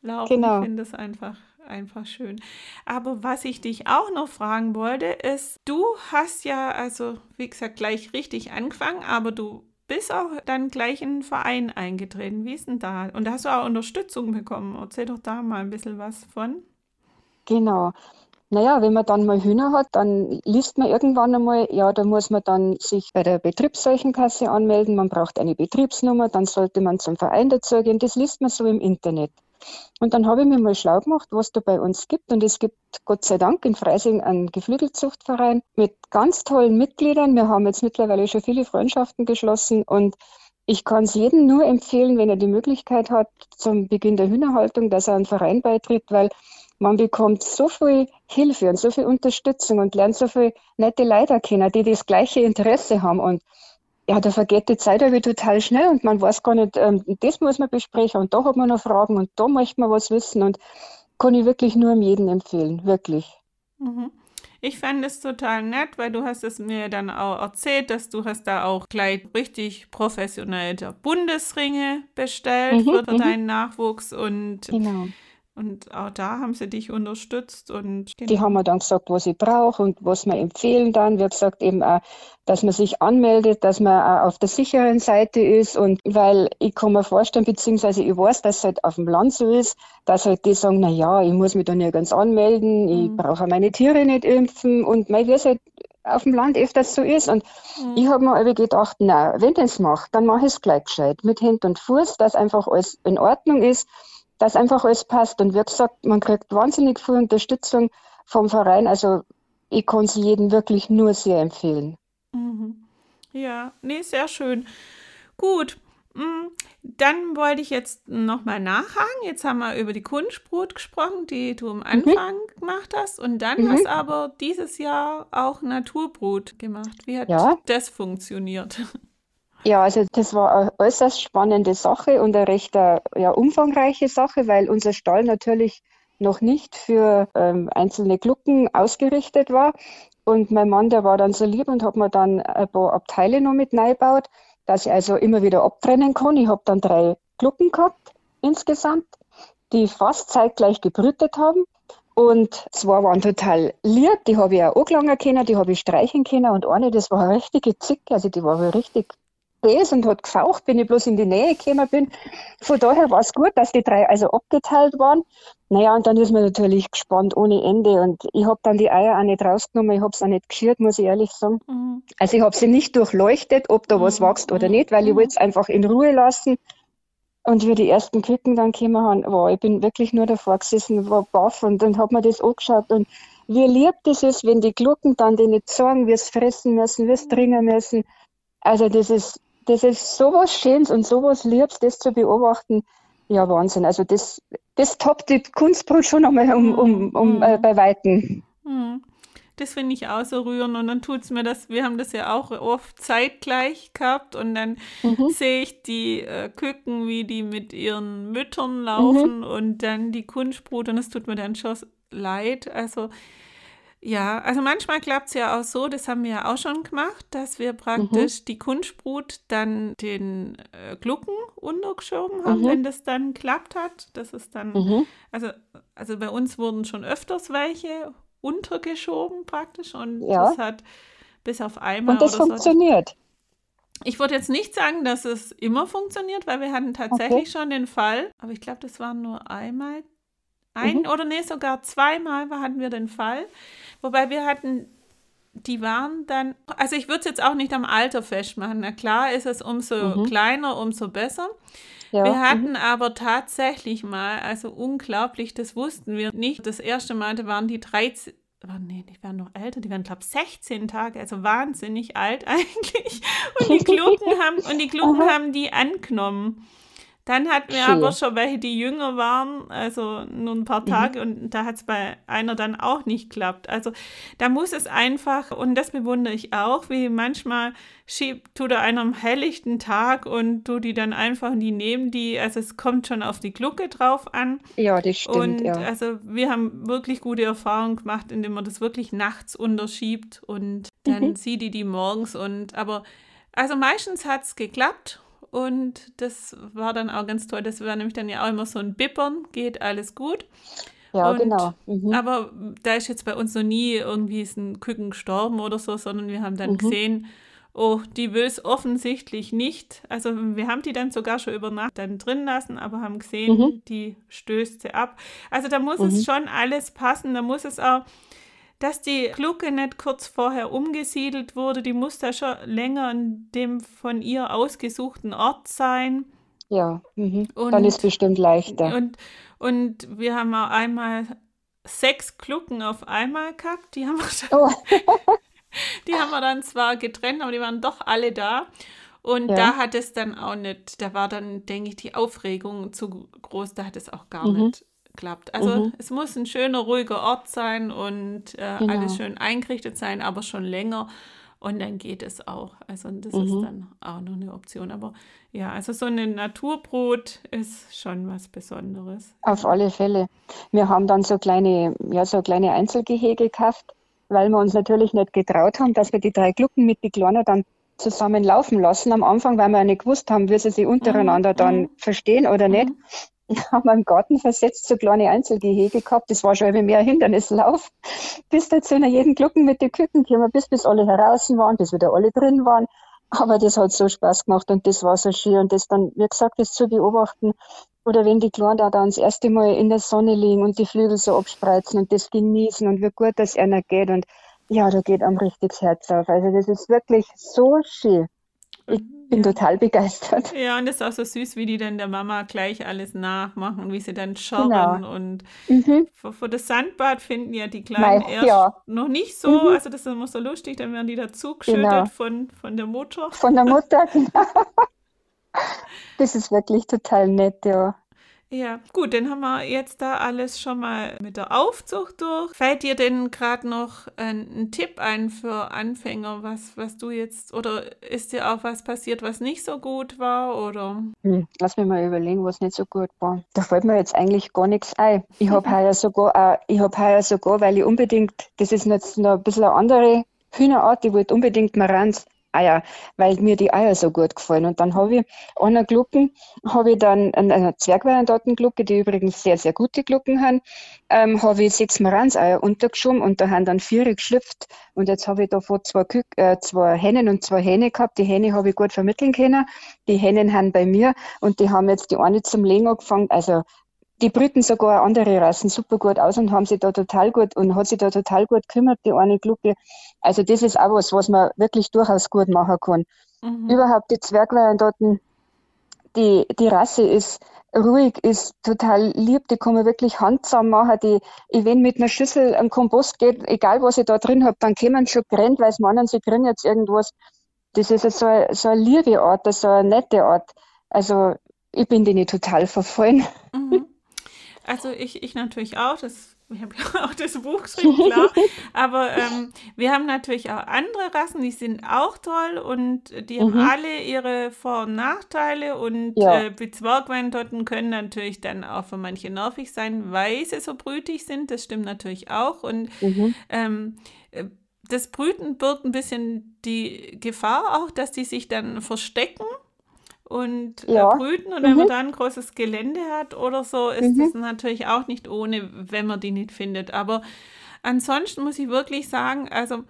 laufen. Genau. Ich finde das einfach, einfach schön. Aber was ich dich auch noch fragen wollte, ist, du hast ja, also wie gesagt, gleich richtig angefangen, aber du bist auch dann gleich in einen Verein eingetreten. Wie ist denn da? Und da hast du auch Unterstützung bekommen. Erzähl doch da mal ein bisschen was von. Genau. Naja, wenn man dann mal Hühner hat, dann liest man irgendwann einmal, ja, da muss man dann sich bei der Betriebsseuchenkasse anmelden, man braucht eine Betriebsnummer, dann sollte man zum Verein dazugehen. Das liest man so im Internet. Und dann habe ich mir mal schlau gemacht, was da bei uns gibt. Und es gibt Gott sei Dank in Freising einen Geflügelzuchtverein mit ganz tollen Mitgliedern. Wir haben jetzt mittlerweile schon viele Freundschaften geschlossen und ich kann es jedem nur empfehlen, wenn er die Möglichkeit hat, zum Beginn der Hühnerhaltung, dass er einen Verein beitritt, weil man bekommt so viel Hilfe und so viel Unterstützung und lernt so viele nette Leute kennen, die das gleiche Interesse haben. Und ja, da vergeht die Zeit aber total schnell und man weiß gar nicht, ähm, das muss man besprechen und da hat man noch Fragen und da möchte man was wissen und kann ich wirklich nur jedem empfehlen, wirklich. Mhm. Ich fand es total nett, weil du hast es mir dann auch erzählt, dass du hast da auch gleich richtig professionell der Bundesringe bestellt Mhm, für mhm. deinen Nachwuchs und, Genau. Und auch da haben sie dich unterstützt und Die haben mir dann gesagt, was ich brauche und was wir empfehlen dann. Wir haben gesagt eben auch, dass man sich anmeldet, dass man auch auf der sicheren Seite ist und weil ich kann mir vorstellen, beziehungsweise ich weiß, dass es halt auf dem Land so ist, dass halt die sagen, na ja, ich muss mich da nirgends anmelden, ich Mhm. brauche meine Tiere nicht impfen und weil es halt auf dem Land öfters so ist und Mhm. ich habe mir gedacht, na, wenn ich es mache, dann mache ich es gleich gescheit, mit Hand und Fuß, dass einfach alles in Ordnung ist, dass einfach alles passt. Und wie gesagt, man kriegt wahnsinnig viel Unterstützung vom Verein. Also ich kann es jedem wirklich nur sehr empfehlen. Mhm. Ja, nee, sehr schön. Gut, mm, dann wollte ich jetzt nochmal nachhaken. Jetzt haben wir über die Kunstbrut gesprochen, die du am Anfang gemacht hast. Und dann Mhm. hast du aber dieses Jahr auch Naturbrut gemacht. Wie hat Ja. das funktioniert? Ja, also das war eine äußerst spannende Sache und eine recht äh, ja, umfangreiche Sache, weil unser Stall natürlich noch nicht für ähm, einzelne Glucken ausgerichtet war. Und mein Mann, der war dann so lieb und hat mir dann ein paar Abteile noch mit reingebaut, dass ich also immer wieder abtrennen kann. Ich habe dann drei Glucken gehabt insgesamt, die fast zeitgleich gebrütet haben. Und zwei waren total lieb, die habe ich auch angelangen können, die habe ich streichen können. Und eine, das war eine richtige Zicke, also die war richtig böse und hat gefaucht, wenn ich bloß in die Nähe gekommen bin. Von daher war es gut, dass die drei also abgeteilt waren. Naja, und dann ist man natürlich gespannt ohne Ende. Und ich habe dann die Eier auch nicht rausgenommen, ich habe es auch nicht geschürt, muss ich ehrlich sagen. Mhm. Also ich habe sie nicht durchleuchtet, ob da was Mhm, wächst oder mhm, nicht, weil ich mhm. wollte es einfach in Ruhe lassen. Und wie die ersten Küken dann gekommen haben, wow, ich bin wirklich nur davor gesessen, war baff und dann hat man das angeschaut und wie lieb das ist, wenn die Glucken dann die nicht sagen, wie es fressen müssen, wie es trinken müssen. Also das ist, das ist sowas Schönes und sowas Liebes, das zu beobachten. Ja, Wahnsinn. Also das, das toppt die Kunstbrut schon einmal um, um, um äh, bei Weitem. Mhm. Das finde ich auch so rührend und dann tut es mir das, wir haben das ja auch oft zeitgleich gehabt und dann Mhm. sehe ich die äh, Küken, wie die mit ihren Müttern laufen und dann die Kunstbrut und es tut mir dann schon leid. Also Ja, also manchmal klappt es ja auch so, das haben wir ja auch schon gemacht, dass wir praktisch mhm. die Kunstbrut dann den äh, Glucken untergeschoben haben, mhm. wenn das dann klappt hat. Das ist dann, mhm. also, also bei uns wurden schon öfters welche untergeschoben praktisch und ja. das hat bis auf einmal. Und das funktioniert. So, ich würde jetzt nicht sagen, dass es immer funktioniert, weil wir hatten tatsächlich okay. schon den Fall, aber ich glaube, das waren nur einmal, ein mhm. oder nee, sogar zweimal hatten wir den Fall. Wobei wir hatten, die waren dann, also ich würde es jetzt auch nicht am Alter festmachen. Na klar ist es umso mhm. kleiner, umso besser. Ja. Wir hatten mhm. aber tatsächlich mal, also unglaublich, das wussten wir nicht. Das erste Mal, da waren die 13, nee, die waren noch älter, die waren, glaube ich, 16 Tage, also wahnsinnig alt [laughs] eigentlich. Und die Klugen haben, und die Klugen haben die angenommen. Dann hatten wir aber schon welche, die jünger waren, also nur ein paar mhm. Tage mhm. und da hat es bei einer dann auch nicht geklappt. Also da muss es einfach, und das bewundere ich auch, wie manchmal schiebt, tut er einer am helllichten Tag und du die dann einfach die nehmen die, also es kommt schon auf die Glucke drauf an. Ja, das stimmt. Und ja. also wir haben wirklich gute Erfahrungen gemacht, indem man das wirklich nachts unterschiebt und dann mhm. sieht die die morgens und aber also meistens hat es geklappt und das war dann auch ganz toll. Das war nämlich dann ja auch immer so ein Bippern, geht alles gut. Ja, und, genau. Mhm. Aber da ist jetzt bei uns noch nie irgendwie ein Küken gestorben oder so, sondern wir haben dann mhm. gesehen, oh, die will es offensichtlich nicht. Also wir haben die dann sogar schon über Nacht dann drin lassen, aber haben gesehen, mhm. die stößt sie ab. Also da muss es mhm. schon alles passen. Da muss es auch dass die Glucke nicht kurz vorher umgesiedelt wurde. Die muss da schon länger an dem von ihr ausgesuchten Ort sein. Ja, mhm. und, dann ist es bestimmt leichter. Und, und wir haben auch einmal sechs Glucken auf einmal gehabt. Die haben wir dann, oh. [laughs] die haben wir dann zwar getrennt, aber die waren doch alle da. Und ja. da hat es dann auch nicht, da war dann, denke ich, die Aufregung zu groß, da hat es auch gar mhm. nicht klappt. Also mhm. es muss ein schöner, ruhiger Ort sein und äh, genau. alles schön eingerichtet sein, aber schon länger. Und dann geht es auch. Also das mhm. ist dann auch noch eine Option. Aber ja, also so eine Naturbrot ist schon was Besonderes. Auf alle Fälle. Wir haben dann so kleine, ja, so kleine Einzelgehege gekauft, weil wir uns natürlich nicht getraut haben, dass wir die drei Glucken mit die Kleinen dann zusammen laufen lassen am Anfang, weil wir ja nicht gewusst haben, wie sie sich untereinander mhm. dann mhm. verstehen oder nicht. [laughs] Haben wir im Garten versetzt, so kleine Einzelgehege gehabt. Das war schon ein mehr Hindernislauf. [laughs] Bis dazu nach jeden Glucken mit den Küken gekommen, bis, bis alle heraus waren, bis wieder alle drin waren. Aber das hat so Spaß gemacht und das war so schön. Und das dann, wie gesagt, das zu beobachten. Oder wenn die Kleinen da dann das erste Mal in der Sonne liegen und die Flügel so abspreizen und das genießen und wie gut das einer geht. Und ja, da geht am richtig das Herz auf. Also das ist wirklich so schön. Ich bin ja. total begeistert. Ja, und es ist auch so süß, wie die dann der Mama gleich alles nachmachen, wie sie dann scharren. Genau. Und mhm. vor, vor, das Sandbad finden ja die Kleinen Meist, erst ja. noch nicht so. Mhm. Also das ist immer so lustig, dann werden die dazu geschüttet genau. von, von der Mutter. Von der Mutter, [laughs] genau. Das ist wirklich total nett, ja. Ja, gut, dann haben wir jetzt da alles schon mal mit der Aufzucht durch. Fällt dir denn gerade noch ein, ein, Tipp ein für Anfänger, was, was du jetzt, oder ist dir auch was passiert, was nicht so gut war, oder? Hm, lass mich mal überlegen, was nicht so gut war. Da fällt mir jetzt eigentlich gar nichts ein. Ich habe heuer sogar, äh, ich heuer sogar, weil ich unbedingt, das ist jetzt noch ein bisschen eine andere Hühnerart, ich wollte unbedingt Marans Eier, weil mir die Eier so gut gefallen. Und dann habe ich an der Glucken, habe ich dann eine Zwergweihendaten-Glucke, die übrigens sehr, sehr gute Glucken haben, ähm, habe ich sechs Marans-Eier untergeschoben und da haben dann vier geschlüpft. Und jetzt habe ich davor zwei, Kük äh, zwei Hennen und zwei Hähne gehabt. Die Hähne habe ich gut vermitteln können. Die Hennen haben bei mir und die haben jetzt die eine zum Legen angefangen. Also die brüten sogar andere Rassen super gut aus und haben sich da total gut und hat sich da total gut gekümmert, die eine Glucke. Also das ist auch was, was man wirklich durchaus gut machen kann. Mhm. Überhaupt die Zwergweihendaten, die, die Rasse ist ruhig, ist total lieb, die kann man wirklich handsam machen. Die, wenn mit einer Schüssel am Kompost geht, egal was ich da drin habe, dann kommen schon gerannt, weil sie meinen, sie kriegen jetzt irgendwas. Das ist so, eine, so eine liebe Art, so eine nette Art. Also ich bin denen total verfallen. Mhm. Also ich, ich natürlich auch. Das ich habe ja [laughs] auch das Buch geschrieben, klar. [laughs] Aber ähm, wir haben natürlich auch andere Rassen, die sind auch toll und die haben mhm. alle ihre Vor- und Nachteile. Und ja. äh, die Zwergweindotten können natürlich dann auch für manche nervig sein, weil sie so brütig sind. Das stimmt natürlich auch. Und mhm. ähm, äh, das Brüten birgt ein bisschen die Gefahr auch, dass die sich dann verstecken und ja. brüten. Und mhm. wenn man da ein großes Gelände hat oder so, ist mhm. das natürlich auch nicht ohne, wenn man die nicht findet. Aber ansonsten muss ich wirklich sagen, also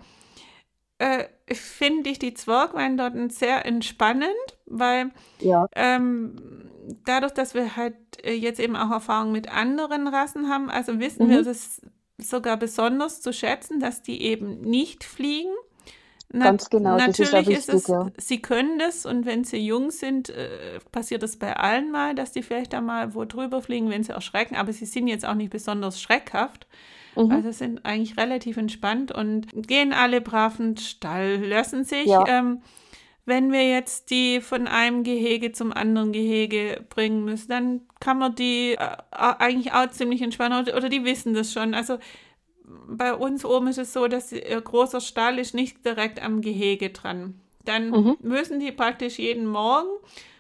äh, finde ich die Zwergweindotten sehr entspannend, weil ja. ähm, dadurch, dass wir halt äh, jetzt eben auch Erfahrung mit anderen Rassen haben, also wissen mhm. wir das sogar besonders zu schätzen, dass die eben nicht fliegen Ganz genau, das ist Natürlich ist, es, ja. sie können das und wenn sie jung sind, äh, passiert das bei allen mal, dass die vielleicht da mal wo drüber fliegen, wenn sie erschrecken, aber sie sind jetzt auch nicht besonders schreckhaft. Mhm. Also sind eigentlich relativ entspannt und gehen alle brav in den Stall, lassen sich. Ja. Ähm, wenn wir jetzt die von einem Gehege zum anderen Gehege bringen müssen, dann kann man die äh, eigentlich auch ziemlich entspannen oder, oder die wissen das schon. Also bei uns oben ist es so, dass ihr großer Stall ist nicht direkt am Gehege dran. Dann mhm. müssen die praktisch jeden Morgen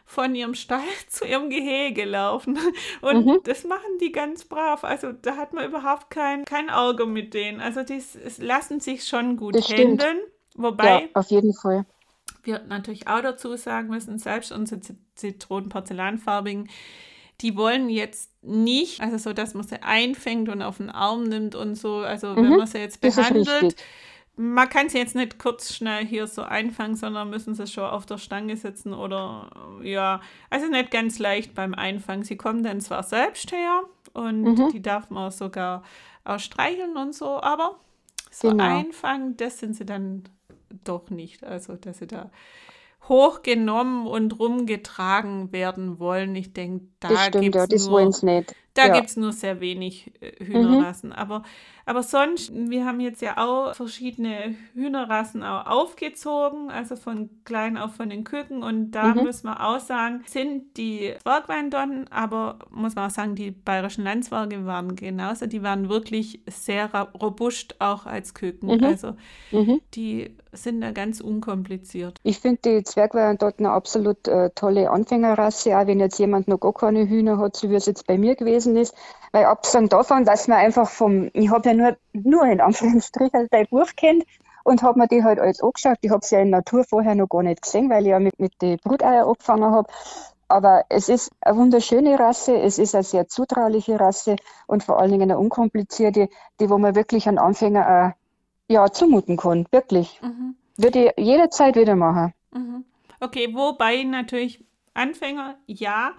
von ihrem Stall [laughs] zu ihrem Gehege laufen. Und mhm. das machen die ganz brav. Also da hat man überhaupt kein, kein Auge mit denen. Also die lassen sich schon gut das handeln. Wobei. Ja, auf jeden Fall. Wir natürlich auch dazu sagen müssen, selbst unsere Zitronen-Porzellanfarbigen, die wollen jetzt nicht, also so, dass man sie einfängt und auf den Arm nimmt und so, also mhm, wenn man sie jetzt behandelt, man kann sie jetzt nicht kurz schnell hier so einfangen, sondern müssen sie schon auf der Stange sitzen oder ja, also nicht ganz leicht beim Einfangen. Sie kommen dann zwar selbst her und mhm. die darf man sogar auch streicheln und so, aber so genau. einfangen, das sind sie dann doch nicht. Also, dass sie da hochgenommen und rumgetragen werden wollen. Ich denke, da gibt es ja, nur, da ja. nur sehr wenig äh, Hühnerrassen. Mhm. Aber aber sonst, wir haben jetzt ja auch verschiedene Hühnerrassen auch aufgezogen, also von klein auf von den Küken. Und da mhm. müssen wir auch sagen, sind die Zwergweindonnen, aber muss man auch sagen, die bayerischen Landzwerge waren genauso. Die waren wirklich sehr robust auch als Küken. Mhm. Also mhm. die sind da ganz unkompliziert. Ich finde die Zwergweindotten eine absolut äh, tolle Anfängerrasse, auch wenn jetzt jemand noch gar keine Hühner hat, so wie es jetzt bei mir gewesen ist. Weil abgesehen davon, dass man einfach vom, ich habe ja nur, nur in Anführungsstrichen dein Buch kennt und habe mir die halt alles angeschaut. Ich habe sie ja in Natur vorher noch gar nicht gesehen, weil ich ja mit, mit den Bruteier angefangen habe. Aber es ist eine wunderschöne Rasse, es ist eine sehr zutrauliche Rasse und vor allen Dingen eine unkomplizierte, die wo man wirklich einen Anfänger auch, ja, zumuten kann. Wirklich. Mhm. Würde ich jederzeit wieder machen. Mhm. Okay, wobei natürlich Anfänger ja,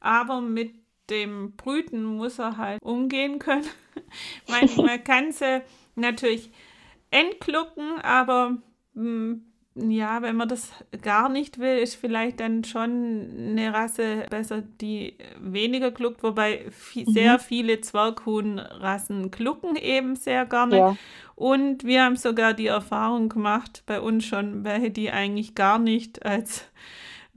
aber mit dem Brüten muss er halt umgehen können. [laughs] man, man kann sie natürlich entklucken, aber mh, hm, ja, wenn man das gar nicht will, ist vielleicht dann schon eine Rasse besser, die weniger kluckt, wobei viel, mhm. sehr viele Zwerghuhnrassen klucken eben sehr gerne. Ja. Und wir haben sogar die Erfahrung gemacht, bei uns schon, welche die eigentlich gar nicht als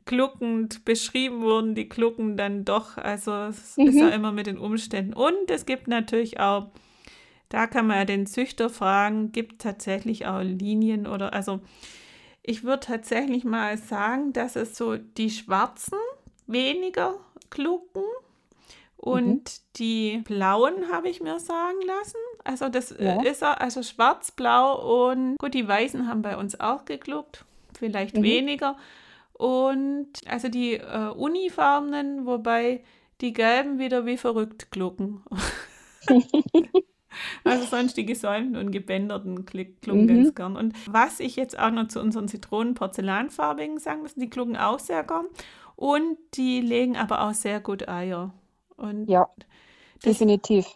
gluckend beschrieben wurden, die glucken dann doch. Also es mhm. ist ja immer mit den Umständen. Und es gibt natürlich auch, da kann man ja den Züchter fragen, gibt tatsächlich auch Linien oder also ich würde tatsächlich mal sagen, dass es so die Schwarzen weniger glucken und mhm. die blauen habe ich mir sagen lassen. Also das ja. ist also schwarz, blau und gut, die weißen haben bei uns auch gegluckt, vielleicht mhm. weniger. Und also die äh, Unifarben, wobei die gelben wieder wie verrückt glucken. [laughs] also sonst die gesäumten und gebänderten glucken mhm. ganz gern. Und was ich jetzt auch noch zu unseren Zitronen-Porzellanfarbigen sagen muss, die glucken auch sehr gern. Und die legen aber auch sehr gut Eier. Und ja, das, definitiv.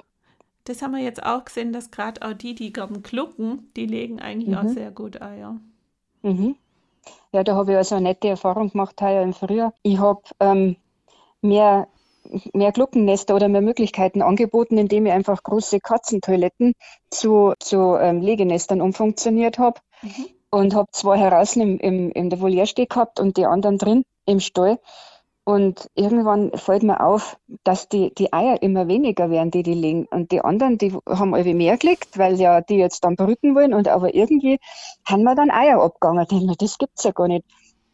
Das haben wir jetzt auch gesehen, dass gerade auch die, die gern glucken, die legen eigentlich mhm. auch sehr gut Eier. Mhm. Ja, da habe ich also eine nette Erfahrung gemacht heuer im Frühjahr. Ich habe ähm, mehr, mehr Gluckennester oder mehr Möglichkeiten angeboten, indem ich einfach große Katzentoiletten zu, zu ähm, Legenestern umfunktioniert habe. Mhm. Und habe zwei heraus im, im, in der Voliere stehen gehabt und die anderen drin im Stall. Und irgendwann fällt mir auf, dass die, die Eier immer weniger werden, die die legen. Und die anderen, die haben irgendwie mehr gelegt, weil ja die jetzt dann brüten wollen. Und aber irgendwie haben wir dann Eier abgegangen. Denke, das gibt's ja gar nicht.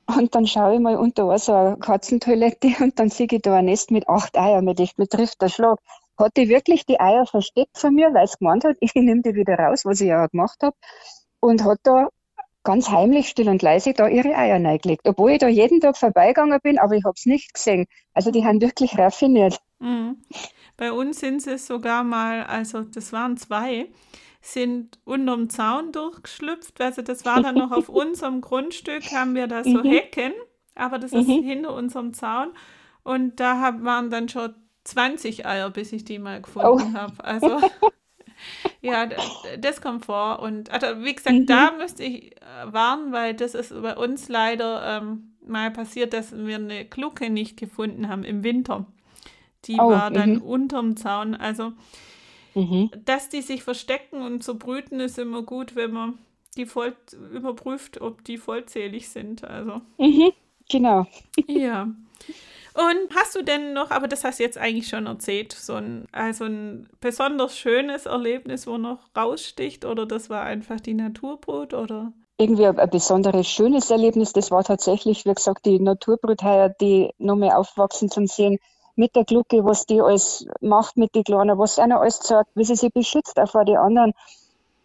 Und dann schaue ich mal unter so eine Katzentoilette [laughs] und dann sehe ich da ein Nest mit acht Eiern. Mit echt, mir trifft der Schlag. Hat die wirklich die Eier versteckt von mir, weil es gemeint hat, [laughs] ich nehme die wieder raus, was ich ja gemacht habe. Und hat da ganz heimlich, still und leise da ihre Eier reingelegt. Obwohl ich da jeden Tag vorbeigegangen bin, aber ich habe es nicht gesehen. Also die haben wirklich raffiniert. Mhm. Bei uns sind sie sogar mal, also das waren zwei, sind unterm Zaun durchgeschlüpft. Also das war dann noch auf [laughs] unserem Grundstück, haben wir da so mhm. Hecken, aber das ist mhm. hinter unserem Zaun. Und da waren dann schon 20 Eier, bis ich die mal gefunden oh. habe. Also [laughs] ja, das kommt vor. Und also, wie gesagt, mhm. da müsste ich äh, warnen, weil das ist bei uns leider ähm, mal passiert, dass wir eine Glucke nicht gefunden haben im Winter. Die oh, war dann mhm. unterm Zaun. Also, mhm. dass die sich verstecken und so brüten, ist immer gut, wenn man die voll überprüft, ob die vollzählig sind. Also. Mhm. Genau. Ja. Und hast du denn noch, aber das hast du jetzt eigentlich schon erzählt, so ein, also ein besonders schönes Erlebnis, wo noch raussticht oder das war einfach die Naturbrut oder? Irgendwie ein, besonderes schönes Erlebnis, das war tatsächlich, wie gesagt, die Naturbrut heuer, die noch mehr aufwachsen zum Sehen mit der Glucke, was die alles macht mit den Kleinen, was einer alles sagt, wie sie sich beschützt auch vor den anderen.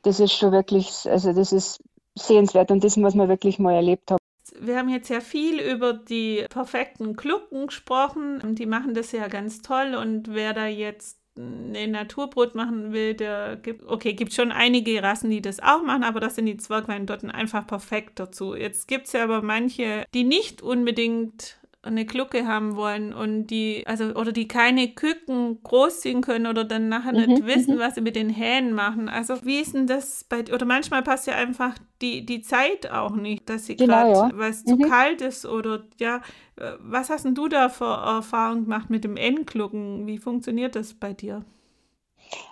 Das ist schon wirklich, also das ist sehenswert und das muss man wirklich mal erlebt haben wir haben jetzt ja viel über die perfekten Glucken gesprochen. Die machen das ja ganz toll und wer da jetzt eine Naturbrot machen will, der gibt, okay, gibt schon einige Rassen, die das auch machen, aber das sind die Zwergweindotten einfach perfekt dazu. Jetzt gibt es ja aber manche, die nicht unbedingt eine Glucke haben wollen und die, also, oder die keine Küken großziehen können oder dann nachher mhm, nicht wissen, mhm. was sie mit den Hähnen machen. Also wie ist denn das bei, oder manchmal passt ja einfach die, die Zeit auch nicht, dass sie gerade, genau, ja. weil es mhm. zu kalt ist oder ja, äh, was hast denn du da für Erfahrung gemacht mit dem Endglucken? Wie funktioniert das bei dir?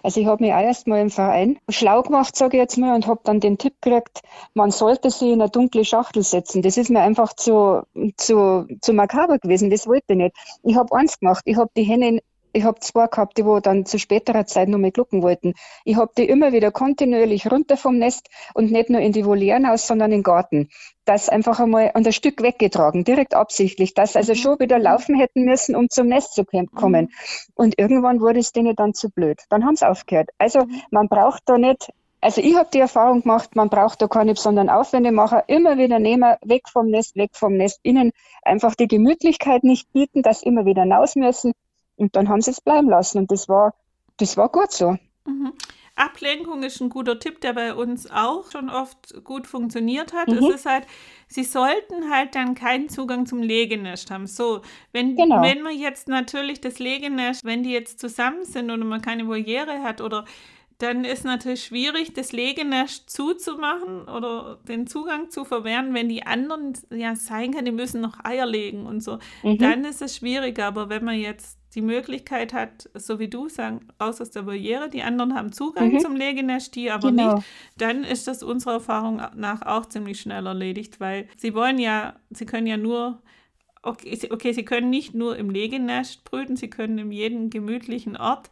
Also ich habe mich auch erst mal im Verein schlau gemacht, sage ich jetzt mal, und habe dann den Tipp gekriegt, man sollte sie in eine dunkle Schachtel setzen. Das ist mir einfach zu, zu, zu makaber gewesen, das wollte ich nicht. Ich habe eins gemacht, ich habe die Hände ich habe zwei gehabt, die wo dann zu späterer Zeit noch mal glucken wollten. Ich habe die immer wieder kontinuierlich runter vom Nest und nicht nur in die Volieren aus, sondern in den Garten. Das einfach einmal ein Stück weggetragen, direkt absichtlich, dass also mhm. schon wieder laufen hätten müssen, um zum Nest zu kommen. Mhm. Und irgendwann wurde es denen dann zu blöd. Dann haben sie aufgehört. Also mhm. man braucht da nicht also ich habe die Erfahrung gemacht, man braucht da keine besonderen Aufwände machen, immer wieder nehmen, weg vom Nest, weg vom Nest, ihnen einfach die Gemütlichkeit nicht bieten, dass immer wieder hinaus müssen und dann haben sie es bleiben lassen und das war, das war gut so. Mhm. Ablenkung ist ein guter Tipp, der bei uns auch schon oft gut funktioniert hat. Mhm. Es ist halt, sie sollten halt dann keinen Zugang zum Legenest haben. So, wenn, genau. wenn man jetzt natürlich das Legenest, wenn die jetzt zusammen sind und man keine Voliere hat oder dann ist natürlich schwierig, das Legenest zuzumachen oder den Zugang zu verwehren, wenn die anderen ja sein kann, die müssen noch Eier legen und so. Mhm. Dann ist es schwieriger. Aber wenn man jetzt die Möglichkeit hat, so wie du sagen, raus aus der Voliere, die anderen haben Zugang mhm. zum Legenest, die aber genau. nicht, dann ist das unserer Erfahrung nach auch ziemlich schnell erledigt, weil sie wollen ja, sie können ja nur Okay, okay, sie können nicht nur im Legenest brüten, sie können in jedem gemütlichen Ort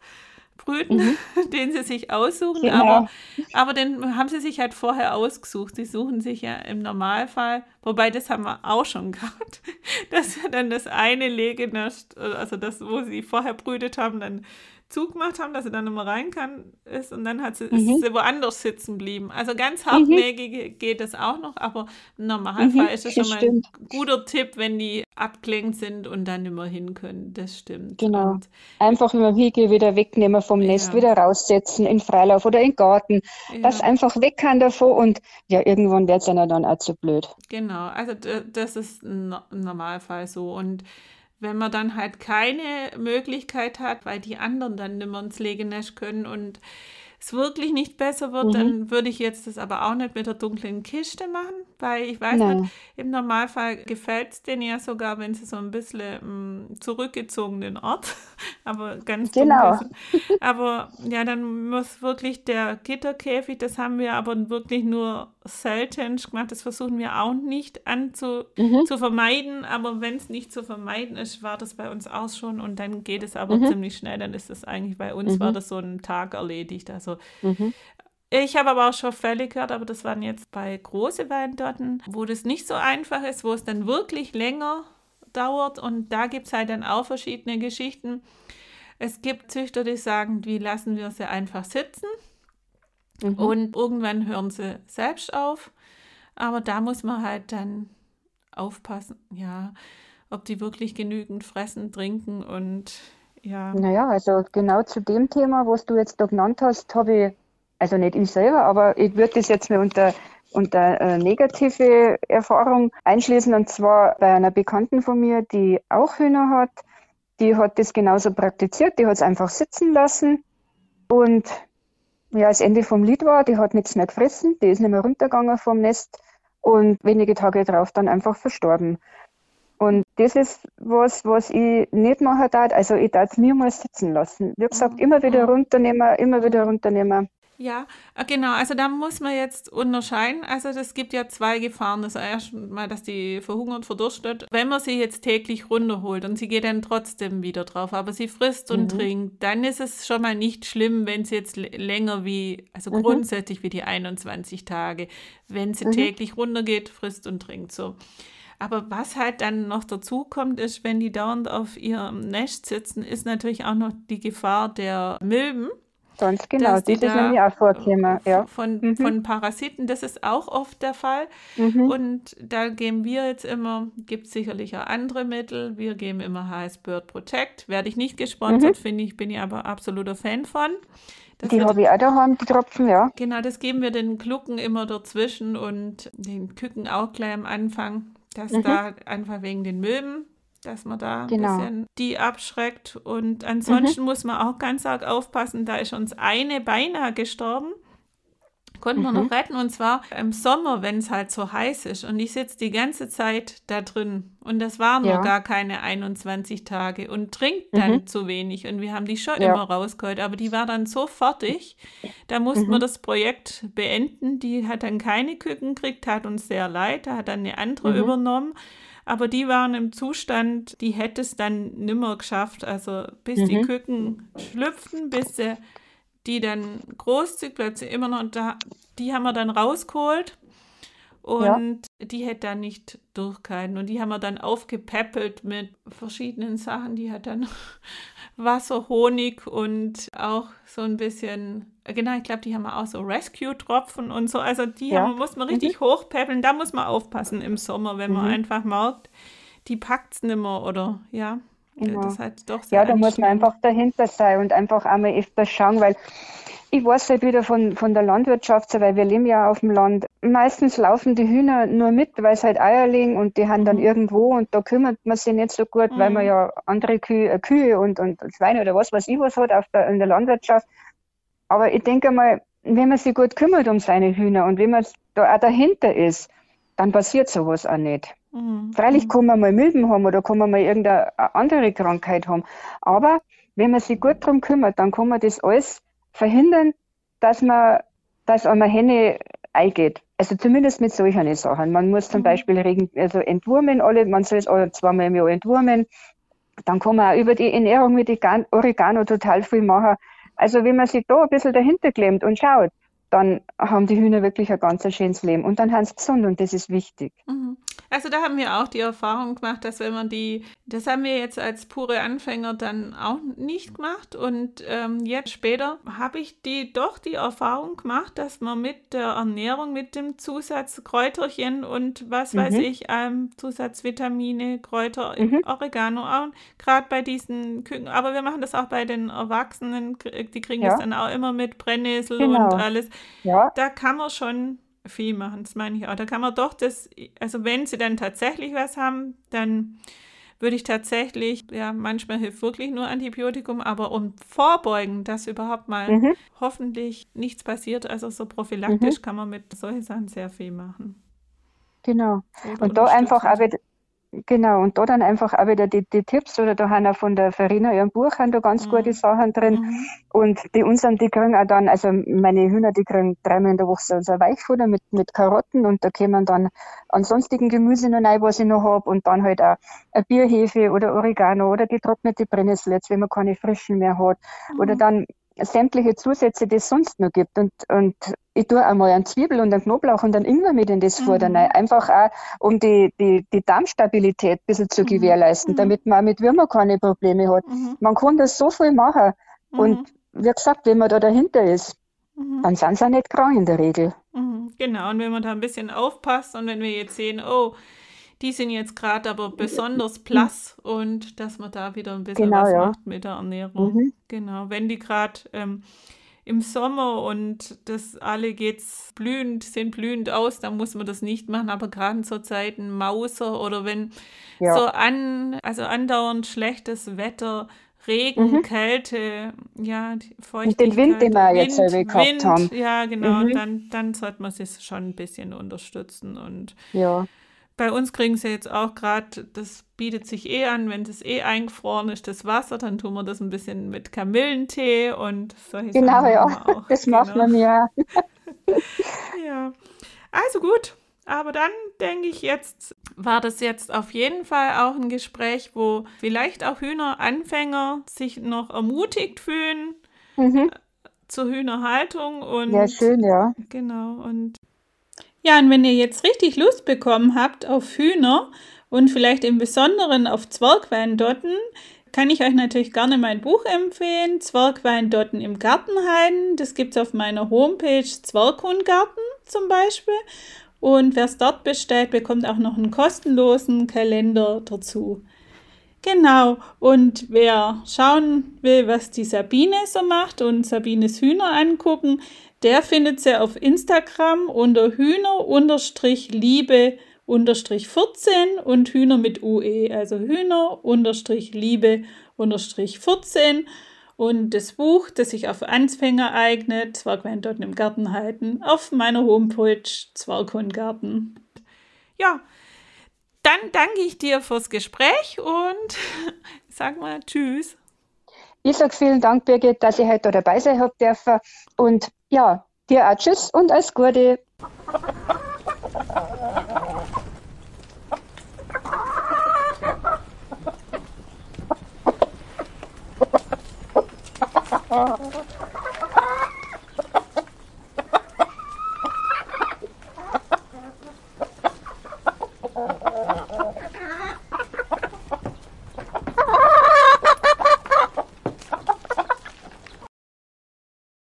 brüten, mhm. [laughs] den sie sich aussuchen, genau. aber, aber den haben sie sich halt vorher ausgesucht. Sie suchen sich ja im Normalfall, wobei das haben wir auch schon [laughs] gehabt, dass dann das eine Legenest, also das, wo sie vorher brütet haben, dann zugemacht haben, dass sie dann immer rein kann, ist und dann hat sie, mhm. ist sie woanders sitzen geblieben. Also ganz mhm. hartnäckig mhm. geht das auch noch, aber im Normalfall mhm, ist es schon mal ein guter Tipp, wenn die abgelenkt sind und dann immer hin können. Das stimmt. Genau. Und, einfach immer Wiege wieder wegnehmen vom Nest, ja. wieder raussetzen in Freilauf oder in Garten. Ja. Das einfach weg kann davor und ja, irgendwann wird es ja dann auch zu blöd. Genau, also das ist im Normalfall so und wenn man dann halt keine Möglichkeit hat, weil die anderen dann nimmer ins Legenest können und es wirklich nicht besser wird, mhm. dann würde ich jetzt das aber auch nicht mit der dunklen Kiste machen, weil ich weiß Nein. nicht, im Normalfall gefällt es denen ja sogar, wenn sie so ein bisschen m, mm, zurückgezogenen Ort, [laughs] aber ganz genau. Aber ja, dann muss wirklich der Gitterkäfig, das haben wir aber wirklich nur selten gemacht. Das versuchen wir auch nicht anzu, mhm. zu vermeiden. Aber wenn es nicht zu vermeiden ist, war das bei uns auch schon. Und dann geht es aber mhm. ziemlich schnell. Dann ist das eigentlich bei uns, mhm. war das so ein Tag erledigt. Also mhm. ich habe aber auch schon Fälle gehört, aber das waren jetzt bei großen Weindotten, wo das nicht so einfach ist, wo es dann wirklich länger dauert. Und da gibt es halt dann auch verschiedene Geschichten. Es gibt Züchter, die sagen, wie lassen wir sie einfach sitzen. Mhm. Und irgendwann hören sie selbst auf. Aber da muss man halt dann aufpassen, ja, ob die wirklich genügend fressen, trinken und ja. Naja, also genau zu dem Thema, was du jetzt da genannt hast, habe ich, also nicht ich selber, aber ich würde das jetzt mal unter, unter äh, negative Erfahrung einschließen. Und zwar bei einer Bekannten von mir, die auch Hühner hat, die hat das genauso praktiziert, die hat es einfach sitzen lassen und ja, das Ende vom Lied war, die hat nichts mehr gefressen, die ist nicht mehr runtergegangen vom Nest und wenige Tage darauf dann einfach verstorben. Und das ist was, was ich nicht machen darf. Also ich darf es niemals sitzen lassen. Wie gesagt, immer wieder runternehmen, immer wieder runternehmen. Ja, äh, genau. Also da muss man jetzt unterscheiden. Also es gibt ja zwei Gefahren. Das erste Mal, dass die verhungert, verdurstet. Wenn man sie jetzt täglich runterholt und sie geht dann trotzdem wieder drauf, aber sie frisst und mhm. trinkt, dann ist es schon mal nicht schlimm, wenn sie jetzt länger wie, also mhm. grundsätzlich wie die 21 Tage, wenn sie mhm. täglich runtergeht, frisst und trinkt so. Aber was halt dann noch dazu kommt, ist, wenn die dauernd auf ihrem Nest sitzen, ist natürlich auch noch die Gefahr der Milben. Ganz genau, das ist nämlich auch vorgekommen. Ja. Von, mhm. von Parasiten, das ist auch oft der Fall. Mhm. Und da geben wir jetzt immer, gibt es sicherlich auch andere Mittel, wir geben immer HS Bird Protect. Werde ich nicht gesponsert, mhm. finde ich, bin ich aber absoluter Fan von. Das die habe ich auch daheim, die Tropfen, ja. Genau, das geben wir den Glucken immer dazwischen und den Küken auch gleich am Anfang, dass mhm. da einfach wegen den Milben dass man da genau. ein bisschen die abschreckt. Und ansonsten mhm. muss man auch ganz arg aufpassen, da ist uns eine beinahe gestorben. Konnten mhm. wir noch mhm. retten und zwar im Sommer, wenn es halt so heiß ist. Und ich sitze die ganze Zeit da drin. Und das waren ja. nur gar keine 21 Tage und trinkt dann mhm. zu wenig. Und wir haben die schon ja. immer rausgeholt. Aber die war dann so fertig, da mussten wir mhm. das Projekt beenden. Die hat dann keine Küken gekriegt, hat uns sehr leid. Da hat dann eine andere mhm. übernommen aber die waren im Zustand, die hätte es dann nimmer geschafft. Also bis mhm. die Küken schlüpften, bis sie die dann großzügig plötzlich immer noch da, die haben wir dann rausgeholt und ja. die hätte dann nicht durchgehalten. Und die haben wir dann aufgepäppelt mit verschiedenen Sachen. Die hat dann [laughs] Wasser, Honig und auch so ein bisschen, genau, ich glaube, die haben auch so Rescue-Tropfen und so. Also die ja. haben, muss man richtig mhm. hochpäppeln. Da muss man aufpassen im Sommer, wenn man mhm. einfach merkt, die packt es nicht mehr oder ja. Genau. Das halt doch ja, da muss man einfach dahinter sein und einfach einmal öfter schauen, weil ich weiß halt wieder von, von der Landwirtschaft, weil wir leben ja auf dem Land. Meistens laufen die Hühner nur mit, weil sie halt Eier legen und die haben dann mhm. irgendwo und da kümmert man sich nicht so gut, mhm. weil man ja andere Kühe, äh, Kühe und, und Schweine oder was weiß ich was hat auf der, in der Landwirtschaft. Aber ich denke mal, wenn man sich gut kümmert um seine Hühner und wenn man da auch dahinter ist, dann passiert sowas auch nicht. Mhm. Freilich kann man mal Milben haben oder kann man mal irgendeine andere Krankheit haben. Aber wenn man sich gut darum kümmert, dann kann man das alles verhindern, dass man, dass eine Henne eingeht. Also zumindest mit solchen Sachen. Man muss zum mhm. Beispiel regen, also entwurmen, alle, man soll es alle zweimal im Jahr entwurmen. Dann kann man auch über die Ernährung mit Oregano total viel machen. Also wenn man sich da ein bisschen dahinter klemmt und schaut, dann haben die Hühner wirklich ein ganz schönes Leben. Und dann haben sie gesund und das ist wichtig. Mhm. Also da haben wir auch die Erfahrung gemacht, dass wenn man die, das haben wir jetzt als pure Anfänger dann auch nicht gemacht. Und ähm, jetzt später habe ich die doch die Erfahrung gemacht, dass man mit der Ernährung, mit dem Zusatz Kräuterchen und was mhm. weiß ich, ähm, Zusatzvitamine, Kräuter, mhm. Oregano, auch gerade bei diesen Küken, aber wir machen das auch bei den Erwachsenen, die kriegen ja. das dann auch immer mit Brennnessel genau. und alles. Ja. Da kann man schon viel machen, das meine ich auch. Da kann man doch das, also wenn sie dann tatsächlich was haben, dann würde ich tatsächlich, ja, manchmal hilft wirklich nur Antibiotikum, aber um vorbeugen, dass überhaupt mal mhm. hoffentlich nichts passiert, also so prophylaktisch mhm. kann man mit solchen Sachen sehr viel machen. Genau. Und da einfach auch wieder, Genau, und da dann einfach auch wieder die, die Tipps oder da haben auch von der Verena ihrem Buch haben da ganz mhm. gute Sachen drin. Mhm. Und die unseren, die kriegen auch dann, also meine Hühner, die kriegen dreimal in der Woche so, so ein Weichfutter mit, mit Karotten und da kommen dann an sonstigen Gemüse noch rein, was ich noch habe und dann halt auch eine Bierhefe oder Oregano oder getrocknete Brennnessel, jetzt wenn man keine frischen mehr hat. Mhm. Oder dann sämtliche Zusätze, die es sonst noch gibt. Und, und ich tue einmal einen Zwiebel und einen Knoblauch und einen Ingwer mit in das mhm. Futter rein. Einfach auch, um die, die, die Darmstabilität ein bisschen zu mhm. gewährleisten, mhm. damit man auch mit Würmern keine Probleme hat. Mhm. Man kann das so viel machen. Mhm. Und wie gesagt, wenn man da dahinter ist, mhm. dann sind sie auch nicht krank in der Regel. Genau, und wenn man da ein bisschen aufpasst und wenn wir jetzt sehen, oh, die sind jetzt gerade aber besonders blass und dass man da wieder ein bisschen genau, was ja. macht mit der Ernährung. Mhm. Genau, wenn die gerade ähm, im Sommer und das alle geht's blühend, sind blühend aus, dann muss man das nicht machen, aber gerade zur Zeit ein Mauser oder wenn ja. so an, also andauernd schlechtes Wetter, Regen, mhm. Kälte, ja, Feuchtigkeit. Und den Wind, den wir jetzt Wind, gehabt Wind, haben. Ja, genau, mhm. dann, dann sollte man sich schon ein bisschen unterstützen und ja. Bei uns kriegen sie jetzt auch gerade, das bietet sich eh an, wenn es eh eingefroren ist, das Wasser, dann tun wir das ein bisschen mit Kamillentee und solche Genau, Sachen ja, auch. das genau. macht man ja. [laughs] ja, also gut. Aber dann denke ich, jetzt war das jetzt auf jeden Fall auch ein Gespräch, wo vielleicht auch Hühneranfänger sich noch ermutigt fühlen mhm. zur Hühnerhaltung und ja schön ja genau und ja, und wenn ihr jetzt richtig Lust bekommen habt auf Hühner und vielleicht im Besonderen auf Zwergweindotten, kann ich euch natürlich gerne mein Buch empfehlen, Zwergweindotten im Gartenhain. Das gibt es auf meiner Homepage Zwerghundgarten zum Beispiel. Und wer es dort bestellt, bekommt auch noch einen kostenlosen Kalender dazu. Genau, und wer schauen will, was die Sabine so macht und Sabines Hühner angucken, der findet sie auf Instagram unter Hühner-Liebe 14 und Hühner mit UE, also Hühner-Liebe 14. Und das Buch, das sich auf Anfänger eignet, Zwergweindotten im Garten halten, auf meiner Homepage Zwerghundgarten. Ja, dann danke ich dir fürs Gespräch und [laughs] sag mal Tschüss. Ich sage vielen Dank, Birgit, dass ich heute dabei sein habe dürfen. Und ja, dir auch Tschüss und alles Gute. [laughs]